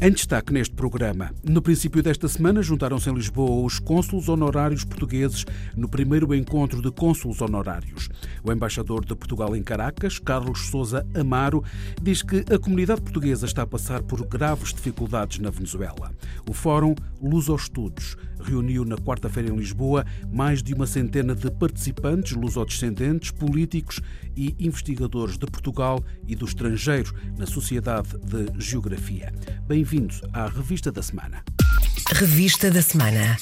Em destaque neste programa, no princípio desta semana juntaram-se em Lisboa os cônsulos honorários portugueses no primeiro encontro de cônsulos honorários. O embaixador de Portugal em Caracas, Carlos Souza Amaro, diz que a comunidade portuguesa está a passar por graves dificuldades na Venezuela. O Fórum Luso Estudos reuniu na quarta-feira em Lisboa mais de uma centena de participantes lusodescendentes, políticos e investigadores de Portugal e do estrangeiro na Sociedade de Geografia. Bem-vindos à Revista da Semana. Revista da Semana.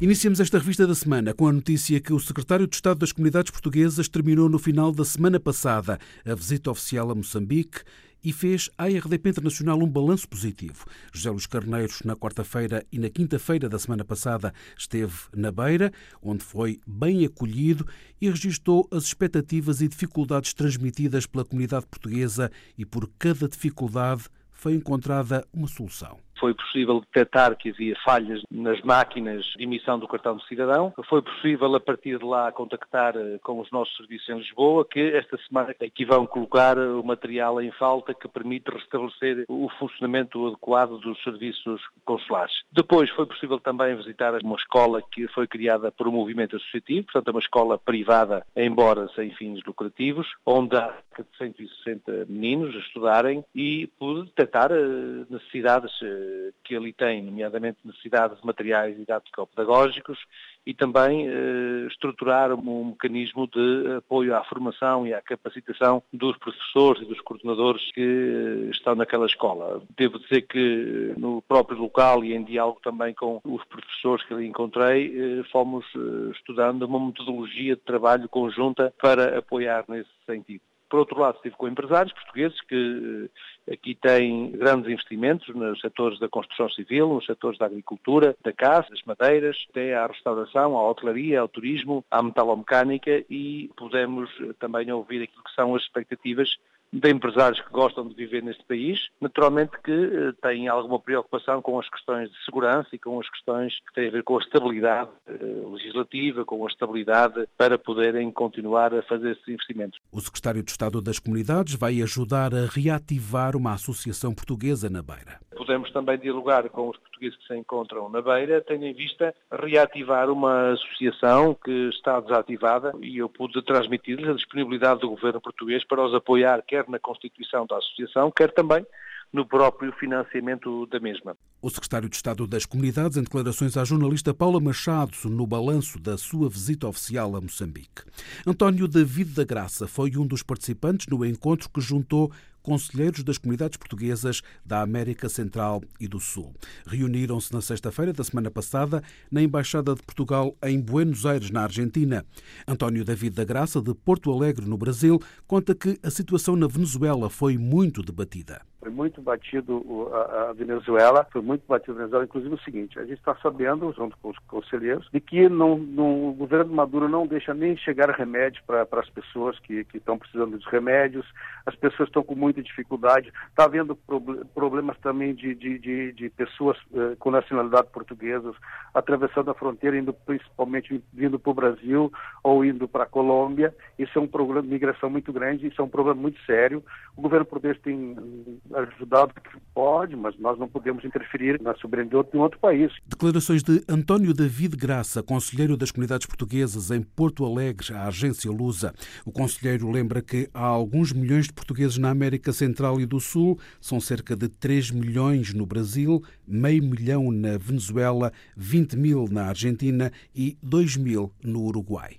Iniciamos esta revista da semana com a notícia que o secretário de Estado das Comunidades Portuguesas terminou no final da semana passada a visita oficial a Moçambique e fez à RDP Internacional um balanço positivo. José Luís Carneiros, na quarta-feira e na quinta-feira da semana passada, esteve na Beira, onde foi bem acolhido e registou as expectativas e dificuldades transmitidas pela comunidade portuguesa e por cada dificuldade foi encontrada uma solução. Foi possível detectar que havia falhas nas máquinas de emissão do cartão de cidadão. Foi possível, a partir de lá, contactar eh, com os nossos serviços em Lisboa, que esta semana aqui vão colocar o material em falta que permite restabelecer o funcionamento adequado dos serviços consulares. Depois foi possível também visitar uma escola que foi criada por um movimento associativo, portanto é uma escola privada, embora sem fins lucrativos, onde há cerca de 160 meninos a estudarem e pude detectar eh, necessidades eh, que ali tem, nomeadamente necessidades de materiais didático-pedagógicos e também eh, estruturar um mecanismo de apoio à formação e à capacitação dos professores e dos coordenadores que eh, estão naquela escola. Devo dizer que eh, no próprio local e em diálogo também com os professores que ali encontrei, fomos estudando uma metodologia de trabalho conjunta para apoiar nesse sentido. Por outro lado, estive com empresários portugueses que eh, aqui têm grandes investimentos nos setores da construção civil, nos setores da agricultura, da caça, das madeiras, até à restauração, à hotelaria, ao turismo, à metalomecânica e pudemos eh, também ouvir aquilo que são as expectativas de empresários que gostam de viver neste país, naturalmente que eh, têm alguma preocupação com as questões de segurança e com as questões que têm a ver com a estabilidade eh, legislativa, com a estabilidade para poderem continuar a fazer esses investimentos. O secretário de Estado das Comunidades vai ajudar a reativar uma associação portuguesa na Beira. Podemos também dialogar com os portugueses que se encontram na Beira, tendo em vista reativar uma associação que está desativada e eu pude transmitir-lhes a disponibilidade do governo português para os apoiar, quer na constituição da associação, quer também no próprio financiamento da mesma. O secretário de Estado das Comunidades, em declarações à jornalista Paula Machado, no balanço da sua visita oficial a Moçambique. António David da Graça foi um dos participantes no encontro que juntou conselheiros das comunidades portuguesas da América Central e do Sul. Reuniram-se na sexta-feira da semana passada na Embaixada de Portugal em Buenos Aires, na Argentina. António David da Graça, de Porto Alegre, no Brasil, conta que a situação na Venezuela foi muito debatida. Foi muito batido a, Venezuela, foi muito batido a Venezuela, inclusive o seguinte, a gente está sabendo, junto com os conselheiros, de que não, não, o governo Maduro não deixa nem chegar remédio para as pessoas que estão precisando dos remédios, as pessoas estão com muita dificuldade, está havendo problemas também de, de, de, de pessoas eh, com nacionalidade portuguesa atravessando a fronteira, indo principalmente vindo para o Brasil ou indo para a Colômbia, isso é um problema de migração muito grande, isso é um problema muito sério, o governo português tem ajudado que pode, mas nós não podemos interferir na soberania de outro, outro país. Declarações de António David Graça, conselheiro das comunidades portuguesas em Porto Alegre, à agência Lusa. O conselheiro lembra que há alguns milhões de portugueses na América Central e do Sul, são cerca de 3 milhões no Brasil, meio milhão na Venezuela, 20 mil na Argentina e 2 mil no Uruguai.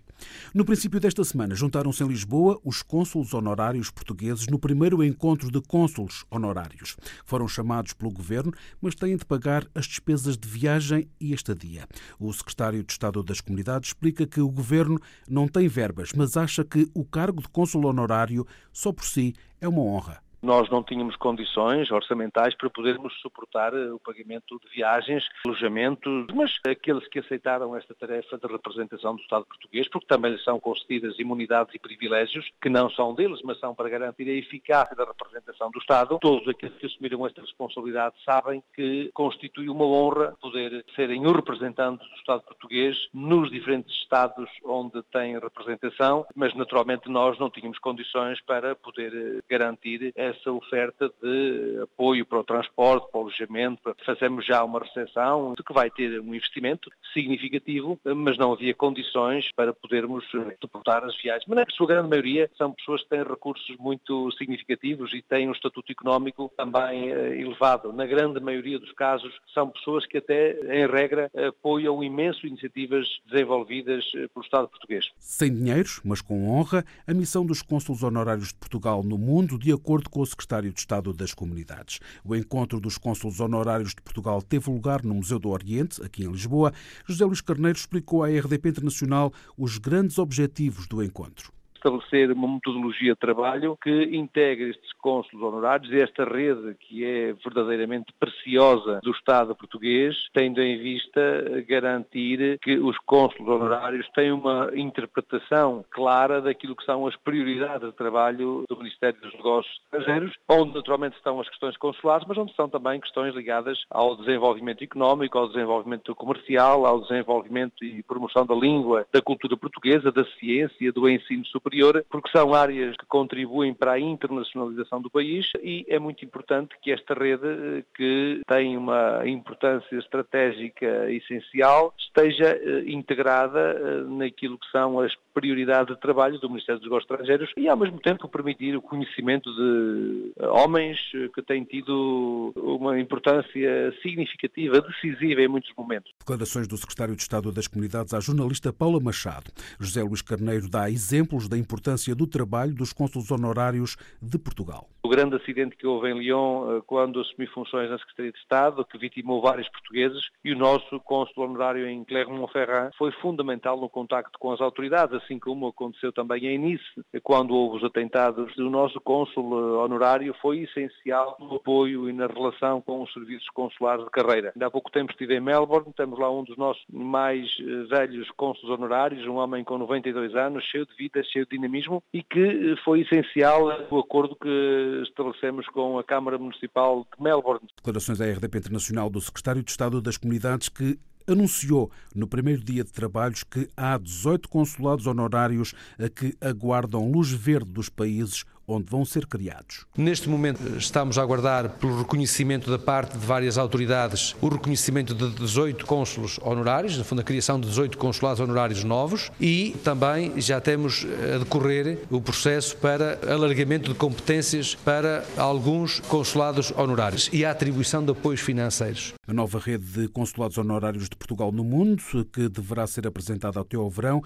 No princípio desta semana, juntaram-se em Lisboa os cônsulos honorários portugueses no primeiro encontro de cônsulos honorários. Foram chamados pelo governo, mas têm de pagar as despesas de viagem e estadia. O secretário de Estado das Comunidades explica que o governo não tem verbas, mas acha que o cargo de cônsul honorário só por si é uma honra. Nós não tínhamos condições orçamentais para podermos suportar eh, o pagamento de viagens, alojamentos, mas aqueles que aceitaram esta tarefa de representação do Estado português, porque também lhes são concedidas imunidades e privilégios, que não são deles, mas são para garantir a eficácia da representação do Estado, todos aqueles que assumiram esta responsabilidade sabem que constitui uma honra poder serem os representantes do Estado português nos diferentes Estados onde têm representação, mas naturalmente nós não tínhamos condições para poder eh, garantir essa oferta de apoio para o transporte, para o alojamento. Fazemos já uma recepção que vai ter um investimento significativo, mas não havia condições para podermos eh, suportar as viagens. Mas na sua grande maioria são pessoas que têm recursos muito significativos e têm um estatuto económico também eh, elevado. Na grande maioria dos casos são pessoas que até, em regra, apoiam imenso iniciativas desenvolvidas pelo Estado português. Sem dinheiros, mas com honra, a missão dos cônsulos honorários de Portugal no mundo, de acordo com o secretário de Estado das Comunidades. O encontro dos cônsulos honorários de Portugal teve lugar no Museu do Oriente, aqui em Lisboa. José Luís Carneiro explicou à RDP Internacional os grandes objetivos do encontro estabelecer uma metodologia de trabalho que integre estes cônsulos honorários e esta rede que é verdadeiramente preciosa do Estado português, tendo em vista garantir que os cônsulos honorários têm uma interpretação clara daquilo que são as prioridades de trabalho do Ministério dos Negócios Estrangeiros, onde naturalmente estão as questões consulares, mas onde estão também questões ligadas ao desenvolvimento económico, ao desenvolvimento comercial, ao desenvolvimento e promoção da língua, da cultura portuguesa, da ciência, do ensino superior superior, porque são áreas que contribuem para a internacionalização do país e é muito importante que esta rede, que tem uma importância estratégica essencial, esteja eh, integrada eh, naquilo que são as prioridades de trabalho do Ministério dos Negócios Estrangeiros e, ao mesmo tempo, permitir o conhecimento de eh, homens que têm tido uma importância significativa, decisiva em muitos momentos. Declarações do Secretário de Estado das Comunidades à jornalista Paula Machado. José Luís Carneiro dá exemplos da importância do trabalho dos cônsulos honorários de Portugal. O grande acidente que houve em Lyon eh, quando assumi funções na Secretaria de Estado, que vitimou vários portugueses, e o nosso cônsul honorário em Clermont-Ferrand foi fundamental no contacto com as autoridades, assim como aconteceu também em Nice, quando houve os atentados. O nosso cônsul eh, honorário foi essencial no apoio e na relação com os serviços consulares de carreira. Ainda há pouco tempo estive em Melbourne, temos lá um dos nossos mais eh, velhos cônsulos honorários, um homem com 92 anos, cheio de vida, cheio de dinamismo e que foi essencial o acordo que estabelecemos com a Câmara Municipal de Melbourne. Declarações à RDP Internacional do Secretário de Estado das Comunidades que anunciou no primeiro dia de trabalhos que há 18 consulados honorários a que aguardam luz verde dos países onde vão ser criados. Neste momento estamos a aguardar pelo reconhecimento da parte de várias autoridades, o reconhecimento de 18 cônsulos honorários, no fundo a criação de 18 consulados honorários novos e também já temos a decorrer o processo para alargamento de competências para alguns consulados honorários e a atribuição de apoios financeiros. A nova rede de consulados honorários de Portugal no mundo, que deverá ser apresentada até ao verão,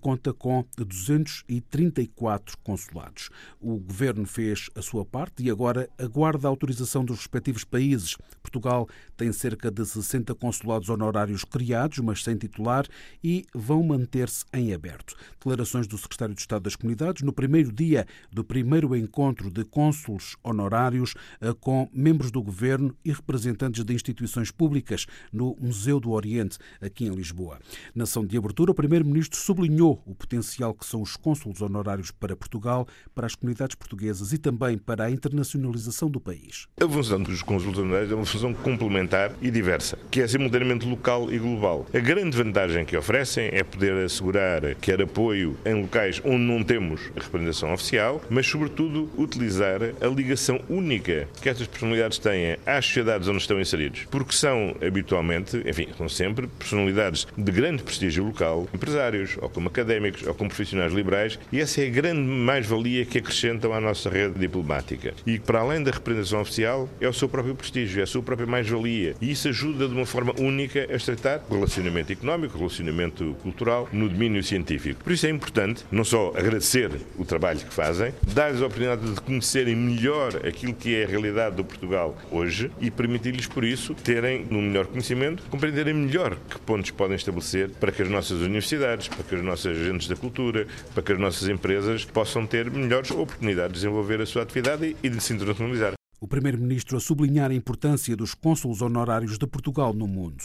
conta com 234 consulados. O governo fez a sua parte e agora aguarda a autorização dos respectivos países. Portugal tem cerca de 60 consulados honorários criados, mas sem titular, e vão manter-se em aberto. Declarações do secretário de Estado das Comunidades no primeiro dia do primeiro encontro de cônsulos honorários eh, com membros do governo e representantes de instituições públicas no Museu do Oriente, aqui em Lisboa. Na ação de abertura, o Primeiro-Ministro sublinhou o potencial que são os cônsulos honorários para Portugal, para as comunidades portuguesas e também para a internacionalização do país. A função dos honorários é uma função complementar e diversa, que é simultaneamente local e global. A grande vantagem que oferecem é poder assegurar quer apoio em locais onde não temos a representação oficial, mas sobretudo utilizar a ligação única que estas personalidades têm às sociedades onde estão inseridos. Porque são habitualmente, enfim, são sempre personalidades de grande prestígio local, empresários, ou como académicos, ou como profissionais liberais, e essa é a grande mais-valia que acrescentam à nossa rede diplomática. E para além da representação oficial, é o seu próprio prestígio, é a sua própria mais-valia. E isso ajuda de uma forma única a estreitar o relacionamento económico, o relacionamento cultural no domínio científico. Por isso é importante não só agradecer o trabalho que fazem, dar-lhes a oportunidade de conhecerem melhor aquilo que é a realidade do Portugal hoje e permitir-lhes, por isso, terem um melhor conhecimento, compreenderem melhor que pontos podem estabelecer para que as nossas universidades, para que os nossos agentes da cultura, para que as nossas empresas possam ter melhores oportunidades oportunidade de desenvolver a sua atividade e de se internacionalizar. O Primeiro-Ministro a sublinhar a importância dos cônsulos honorários de Portugal no mundo.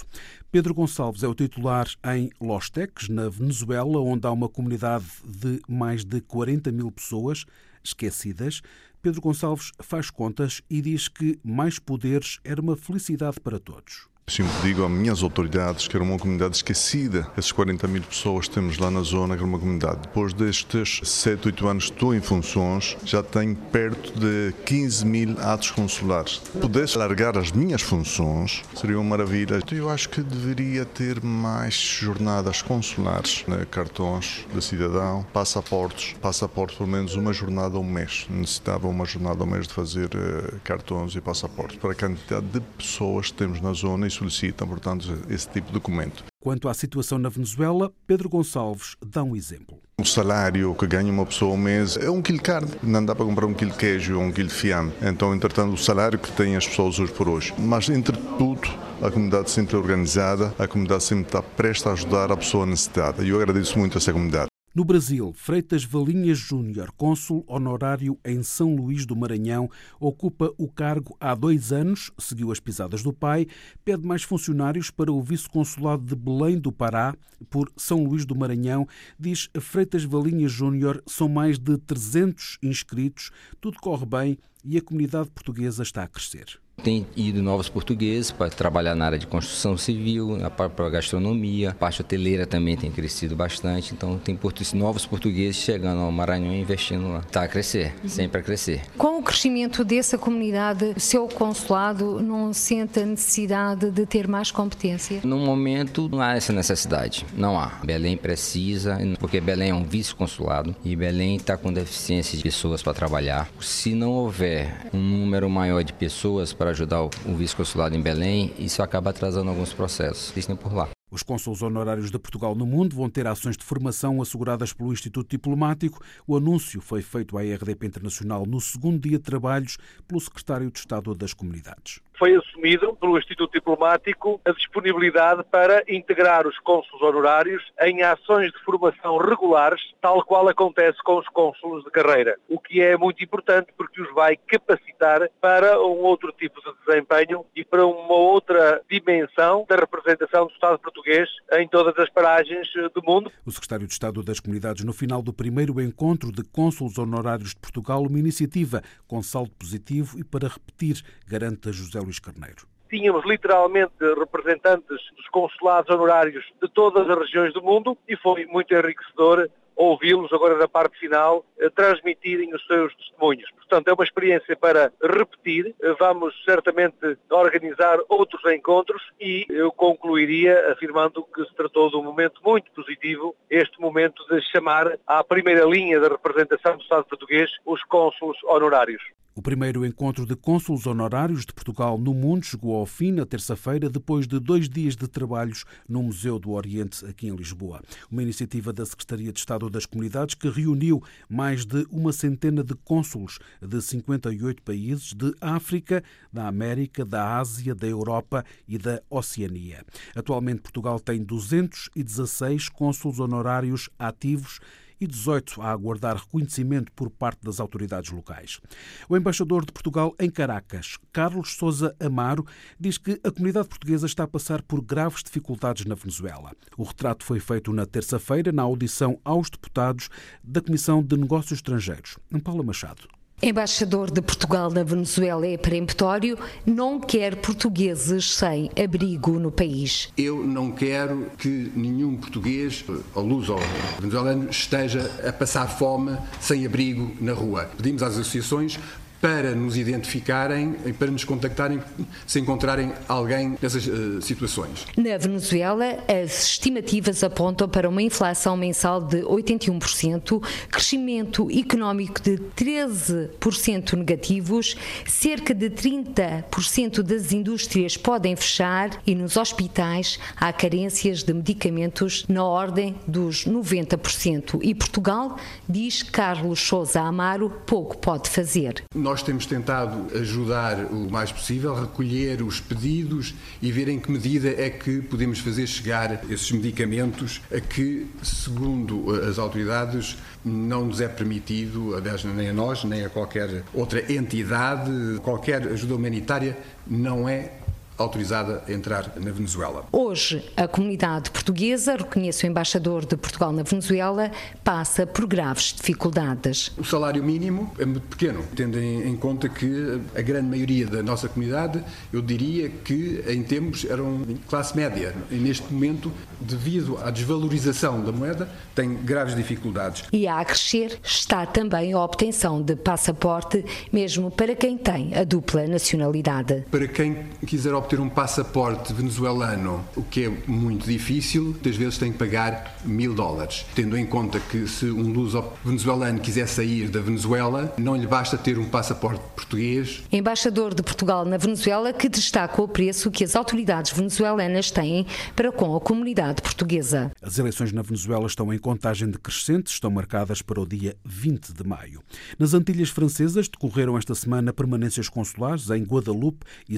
Pedro Gonçalves é o titular em Los Teques, na Venezuela, onde há uma comunidade de mais de 40 mil pessoas esquecidas. Pedro Gonçalves faz contas e diz que mais poderes era uma felicidade para todos. Sempre digo às minhas autoridades que era uma comunidade esquecida. Essas 40 mil pessoas temos lá na zona, que era uma comunidade. Depois destes 7, 8 anos que estou em funções, já tenho perto de 15 mil atos consulares. Pudesse largar as minhas funções, seria uma maravilha. Então, eu acho que deveria ter mais jornadas consulares, né? cartões de cidadão, passaportes. Passaportes, pelo menos uma jornada ao mês. Necessitava uma jornada ao mês de fazer uh, cartões e passaportes para a quantidade de pessoas que temos na zona solicitam, portanto, esse tipo de documento. Quanto à situação na Venezuela, Pedro Gonçalves dá um exemplo. O salário que ganha uma pessoa ao mês é um quilo de carne. Não dá para comprar um quilo de queijo ou um quilo de fiambre. Então, entretanto, o salário que têm as pessoas hoje por hoje. Mas, entre tudo, a comunidade sempre é organizada, a comunidade sempre está presta a ajudar a pessoa necessitada. E eu agradeço muito a essa comunidade. No Brasil, Freitas Valinhas Júnior, cônsul honorário em São Luís do Maranhão, ocupa o cargo há dois anos, seguiu as pisadas do pai, pede mais funcionários para o vice-consulado de Belém do Pará, por São Luís do Maranhão, diz Freitas Valinhas Júnior, são mais de 300 inscritos, tudo corre bem e a comunidade portuguesa está a crescer. Tem ido novos portugueses para trabalhar na área de construção civil, na própria gastronomia, a parte hoteleira também tem crescido bastante, então tem novos portugueses chegando ao Maranhão e investindo lá. Está a crescer, sempre a crescer. Com o crescimento dessa comunidade, seu consulado não sente a necessidade de ter mais competência? No momento não há essa necessidade, não há. Belém precisa, porque Belém é um vice-consulado e Belém está com deficiência de pessoas para trabalhar. Se não houver um número maior de pessoas para ajudar o vice-consulado em Belém, isso acaba atrasando alguns processos. Existem por lá. Os cônsules honorários de Portugal no mundo vão ter ações de formação asseguradas pelo Instituto Diplomático. O anúncio foi feito à RDP Internacional no segundo dia de trabalhos pelo Secretário de Estado das Comunidades foi assumido pelo Instituto Diplomático a disponibilidade para integrar os cônsules honorários em ações de formação regulares, tal qual acontece com os cônsules de carreira, o que é muito importante porque os vai capacitar para um outro tipo de desempenho e para uma outra dimensão da representação do Estado português em todas as paragens do mundo. O Secretário de Estado das Comunidades, no final do primeiro encontro de cônsules honorários de Portugal, uma iniciativa com saldo positivo e para repetir, garante José Luís Luís Carneiro tínhamos literalmente representantes dos consulados honorários de todas as regiões do mundo e foi muito enriquecedor ouvi-los agora na parte final eh, transmitirem os seus testemunhos. Portanto, é uma experiência para repetir. Eh, vamos certamente organizar outros encontros e eu concluiria afirmando que se tratou de um momento muito positivo, este momento de chamar à primeira linha da representação do Estado português os cônsulos honorários. O primeiro encontro de cônsulos honorários de Portugal no mundo chegou ao fim na terça-feira, depois de dois dias de trabalhos no Museu do Oriente, aqui em Lisboa. Uma iniciativa da Secretaria de Estado das Comunidades que reuniu mais de uma centena de cônsulos de 58 países de África, da América, da Ásia, da Europa e da Oceania. Atualmente, Portugal tem 216 cônsulos honorários ativos e 18 a aguardar reconhecimento por parte das autoridades locais. O embaixador de Portugal em Caracas, Carlos Souza Amaro, diz que a comunidade portuguesa está a passar por graves dificuldades na Venezuela. O retrato foi feito na terça-feira na audição aos deputados da Comissão de Negócios Estrangeiros. Paula Machado. Embaixador de Portugal na Venezuela é peremptório, não quer portugueses sem abrigo no país. Eu não quero que nenhum português, ou luz ou venezuelano, esteja a passar fome sem abrigo na rua. Pedimos às associações para nos identificarem e para nos contactarem se encontrarem alguém nessas uh, situações. Na Venezuela, as estimativas apontam para uma inflação mensal de 81%, crescimento económico de 13% negativos, cerca de 30% das indústrias podem fechar e nos hospitais há carências de medicamentos na ordem dos 90%. E Portugal, diz Carlos Souza Amaro, pouco pode fazer. Nós Nós temos tentado ajudar o mais possível, recolher os pedidos e ver em que medida é que podemos fazer chegar esses medicamentos a que, segundo as autoridades, não nos é permitido, aliás, nem a nós, nem a qualquer outra entidade, qualquer ajuda humanitária não é autorizada a entrar na Venezuela. Hoje, a comunidade portuguesa, reconhece o embaixador de Portugal na Venezuela, passa por graves dificuldades. O salário mínimo é muito pequeno, tendo em conta que a grande maioria da nossa comunidade, eu diria que em tempos eram classe média. E neste momento, devido à desvalorização da moeda, tem graves dificuldades. E a crescer está também a obtenção de passaporte, mesmo para quem tem a dupla nacionalidade. Para quem quiser obter um passaporte venezuelano, o que é muito difícil, muitas vezes tem que pagar mil dólares. Tendo em conta que se um luso venezuelano quiser sair da Venezuela, não lhe basta ter um passaporte português. Embaixador de Portugal na Venezuela que destaca o preço que as autoridades venezuelanas têm para com a comunidade portuguesa. As eleições na Venezuela estão em contagem decrescente, estão marcadas para o dia 20 de maio. Nas Antilhas Francesas decorreram esta semana permanências consulares em Guadalupe e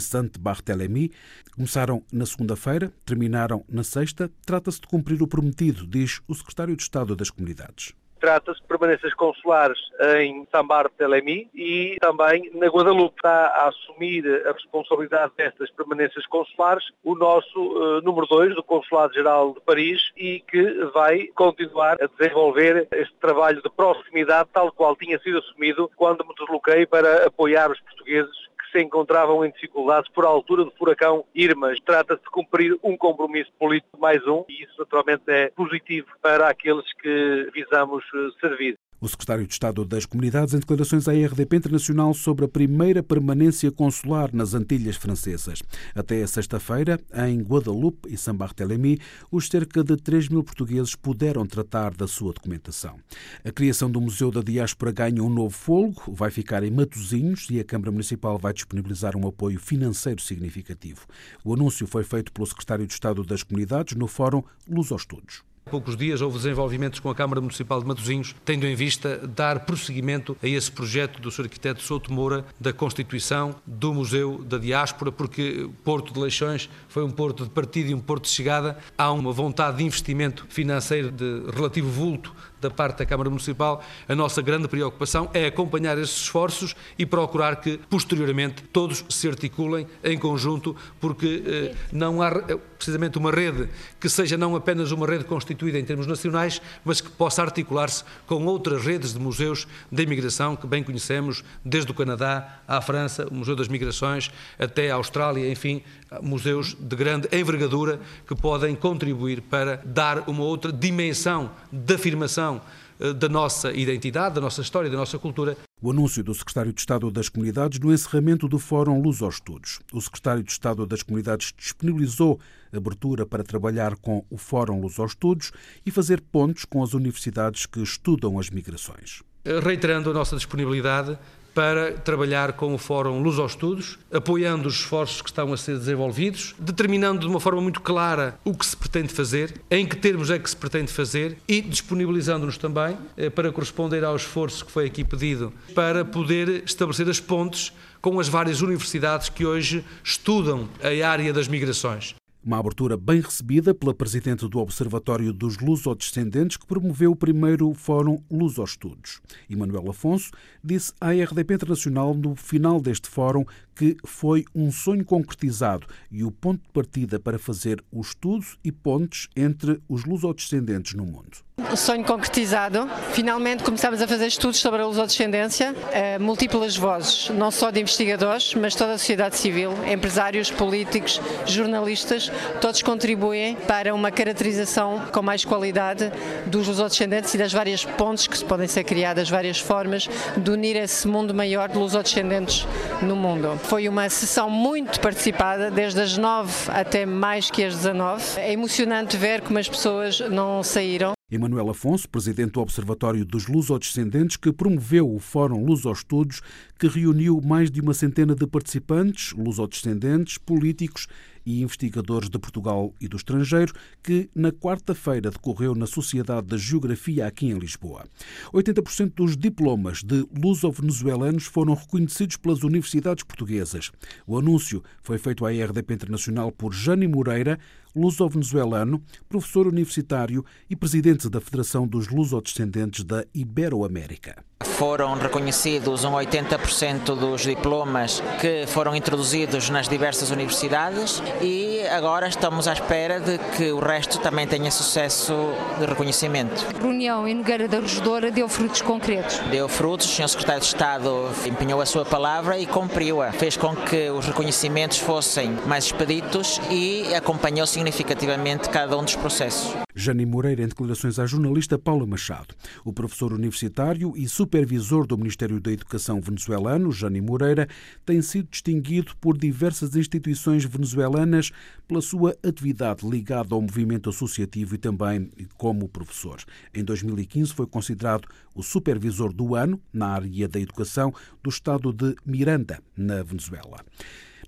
Começaram na segunda-feira, terminaram na sexta. Trata-se de cumprir o prometido, diz o secretário de Estado das Comunidades. Trata-se de permanências consulares em Sambar Telemi e também na Guadalupe. Está a assumir a responsabilidade destas permanências consulares o nosso uh, número 2 do Consulado-Geral de Paris e que vai continuar a desenvolver este trabalho de proximidade tal qual tinha sido assumido quando me desloquei para apoiar os portugueses se encontravam em dificuldades por altura do furacão Irma. Trata-se de cumprir um compromisso político mais um e isso naturalmente é positivo para aqueles que visamos eh, servir. O secretário de Estado das Comunidades em declarações à RDP Internacional sobre a primeira permanência consular nas Antilhas Francesas. Até sexta-feira, em Guadalupe e Saint-Barthélemy, os cerca de 3 mil portugueses puderam tratar da sua documentação. A criação do Museu da Diáspora ganha um novo folgo, vai ficar em Matosinhos e a Câmara Municipal vai disponibilizar um apoio financeiro significativo. O anúncio foi feito pelo secretário de Estado das Comunidades no Fórum Luz aos Estudos poucos dias houve desenvolvimentos com a Câmara Municipal de Matosinhos, tendo em vista dar prosseguimento a esse projeto do Sr. Arquiteto Souto Moura da constituição do Museu da Diáspora, porque Porto de Leixões foi um porto de partida e um porto de chegada. Há uma vontade de investimento financeiro de relativo vulto da parte da Câmara Municipal, a nossa grande preocupação é acompanhar esses esforços e procurar que, posteriormente, todos se articulem em conjunto, porque eh, não há eh, precisamente uma rede que seja não apenas uma rede constituída em termos nacionais, mas que possa articular-se com outras redes de museus da imigração que bem conhecemos, desde o Canadá à França, o Museu das Migrações, até a Austrália, enfim, museus de grande envergadura que podem contribuir para dar uma outra dimensão de afirmação eh, da nossa identidade, da nossa história, da nossa cultura. O anúncio do secretário de Estado das Comunidades no encerramento do Fórum Luz aos Estudos. O secretário de Estado das Comunidades disponibilizou abertura para trabalhar com o Fórum Luz aos Estudos e fazer pontos com as universidades que estudam as migrações. Reiterando a nossa disponibilidade para trabalhar com o Fórum Luz aos Estudos, apoiando os esforços que estão a ser desenvolvidos, determinando de uma forma muito clara o que se pretende fazer, em que termos é que se pretende fazer e disponibilizando-nos também eh, para corresponder ao esforço que foi aqui pedido para poder estabelecer as pontes com as várias universidades que hoje estudam a área das migrações. Uma abertura bem recebida pela presidente do Observatório dos Lusodescendentes, que promoveu o primeiro Fórum Lusostudos. Emanuel Afonso disse à RDP Internacional no final deste fórum que foi um sonho concretizado e o ponto de partida para fazer o estudo e pontes entre os lusodescendentes no mundo. Um sonho concretizado. Finalmente começamos a fazer estudos sobre a lusodescendência, eh, múltiplas vozes, não só de investigadores, mas toda a sociedade civil, empresários, políticos, jornalistas, todos contribuem para uma caracterização com mais qualidade dos lusodescendentes e das várias pontes que podem ser criadas, várias formas de unir esse mundo maior de lusodescendentes no mundo. Foi uma sessão muito participada, desde as 9 até mais que as 19. É emocionante ver como as pessoas não saíram. Emanuel Afonso, presidente do Observatório dos Lusodescendentes, que promoveu o Fórum Lusostudos, que reuniu mais de uma centena de participantes, lusodescendentes, políticos e investigadores de Portugal e do estrangeiro, que na quarta-feira decorreu na Sociedade da Geografia aqui em Lisboa. 80% dos diplomas de luso-venezuelanos foram reconhecidos pelas universidades portuguesas. O anúncio foi feito à RDP Internacional por Jane Moreira, luso-venezuelano, professor universitário e presidente da Federação dos Lusodescendentes da Iberoamérica. Foram reconhecidos um 80% dos diplomas que foram introduzidos nas diversas universidades e agora estamos à espera de que o resto também tenha sucesso de reconhecimento. A reunião em Nogueira da Regedora deu frutos concretos? Deu frutos, o Sr. Secretário de Estado empenhou a sua palavra e cumpriu-a. Fez com que os reconhecimentos fossem mais expeditos e acompanhou significativamente cada um dos processos. Jani Moreira, em declarações à jornalista Paula Machado. O professor universitário e supervisor do Ministério da Educação venezuelano, Jani Moreira, tem sido distinguido por diversas instituições venezuelanas pela sua atividade ligada ao movimento associativo e também como professor. Em 2015 foi considerado o supervisor do ano na área da educação do estado de Miranda, na Venezuela.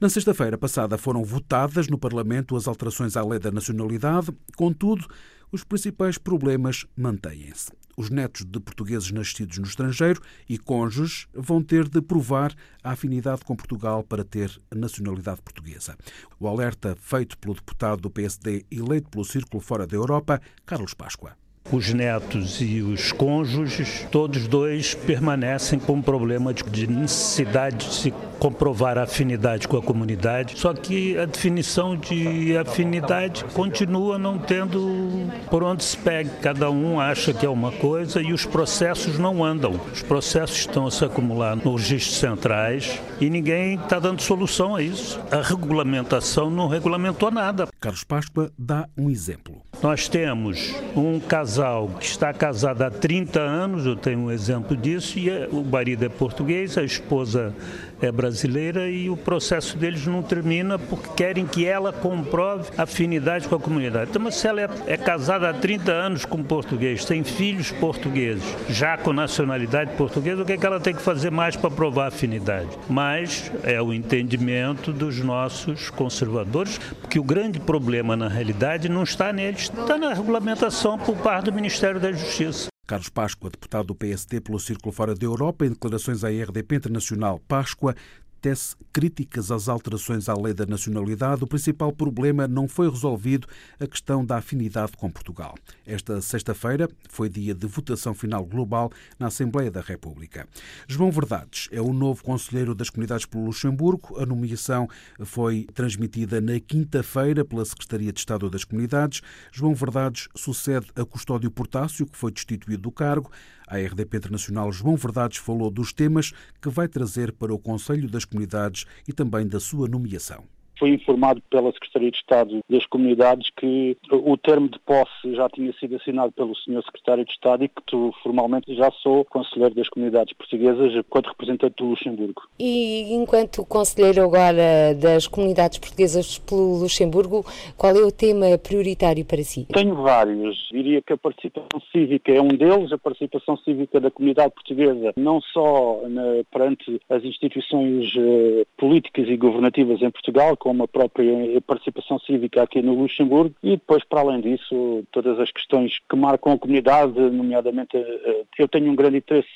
Na sexta-feira passada foram votadas no Parlamento as alterações à lei da nacionalidade, contudo, os principais problemas mantêm-se. Os netos de portugueses nascidos no estrangeiro e cônjuges vão ter de provar a afinidade com Portugal para ter nacionalidade portuguesa. O alerta feito pelo deputado do PSD eleito pelo Círculo Fora da Europa, Carlos Páscoa os netos e os cônjuges, todos dois permanecem com um problema de necessidade de se comprovar a afinidade com a comunidade. Só que a definição de afinidade continua não tendo por onde se pegue. Cada um acha que é uma coisa e os processos não andam. Os processos estão a se acumular nos registros centrais e ninguém está dando solução a isso. A regulamentação não regulamentou nada. Carlos Páscoa dá um exemplo. Nós temos um casal que está casado há 30 anos, eu tenho um exemplo disso, e é, o marido é português, a esposa é brasileira e o processo deles não termina porque querem que ela comprove afinidade com a comunidade. Então, mas se ela é, é casada há 30 anos com português, tem filhos portugueses, já com nacionalidade portuguesa, o que, é que ela tem que fazer mais para provar afinidade? Mas é o entendimento dos nossos conservadores, porque o grande problema na realidade não está neles, está na regulamentação por parte do Ministério da Justiça. Carlos Páscoa, deputado do PSD pelo Círculo Fora da Europa, em declarações à RDP Internacional, Páscoa tece críticas às alterações à lei da nacionalidade, o principal problema não foi resolvido a questão da afinidade com Portugal. Esta sexta-feira foi dia de votação final global na Assembleia da República. João Verdades é o novo conselheiro das comunidades pelo Luxemburgo. A nomeação foi transmitida na quinta-feira pela Secretaria de Estado das Comunidades. João Verdades sucede a Custódio Portácio, que foi destituído do cargo. A RDP Internacional João Verdades falou dos temas que vai trazer para o Conselho das Comunidades e também da sua nomeação. Fui informado pela Secretaria de Estado das Comunidades que o termo de posse já tinha sido assinado pelo Sr. Secretário de Estado e que tu, formalmente já sou Conselheiro das Comunidades Portuguesas enquanto representante do Luxemburgo. E enquanto Conselheiro agora das Comunidades Portuguesas pelo Luxemburgo, qual é o tema prioritário para si? Tenho vários. Diria que a participação cívica é um deles, a participação cívica da comunidade portuguesa, não só na, perante as instituições eh, políticas e governativas em Portugal, com a própria participação cívica aqui no Luxemburgo e depois, para além disso, todas as questões que marcam a comunidade, nomeadamente eh, eu tenho um grande interesse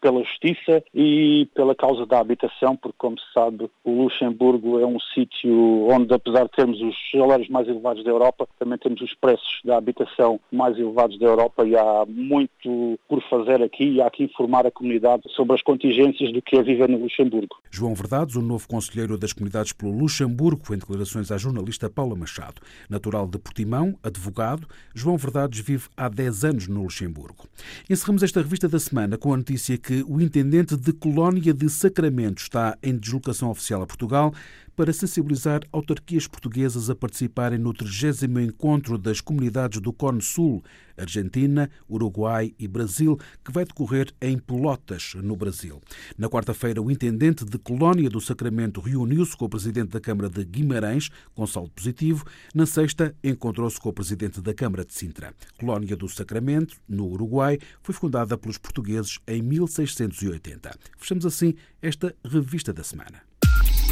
pela justiça e pela causa da habitação, porque, como se sabe, o Luxemburgo é um sítio onde, apesar de termos os salários mais elevados da Europa, também temos os preços da habitação mais elevados da Europa e há muito por fazer aqui e há que informar a comunidade sobre as contingências do que é viver no Luxemburgo. João Verdades, o novo conselheiro das comunidades pelo Luxemburgo, em declarações à jornalista Paula Machado. Natural de Portimão, advogado, João Verdades vive há 10 anos no Luxemburgo. Encerramos esta revista da semana com a notícia que o intendente de Colónia de Sacramento está em deslocação oficial a Portugal para sensibilizar autarquias portuguesas a participarem no 30 Encontro das Comunidades do Cone Sul, Argentina, Uruguai e Brasil, que vai decorrer em Pelotas, no Brasil. Na quarta-feira, o intendente de Colónia do Sacramento reuniu-se com o presidente da Câmara de Guimarães, com saldo positivo. Na sexta, encontrou-se com o presidente da Câmara de Sintra. Colónia do Sacramento, no Uruguai, foi fundada pelos portugueses em 1680. Fechamos assim esta revista da semana.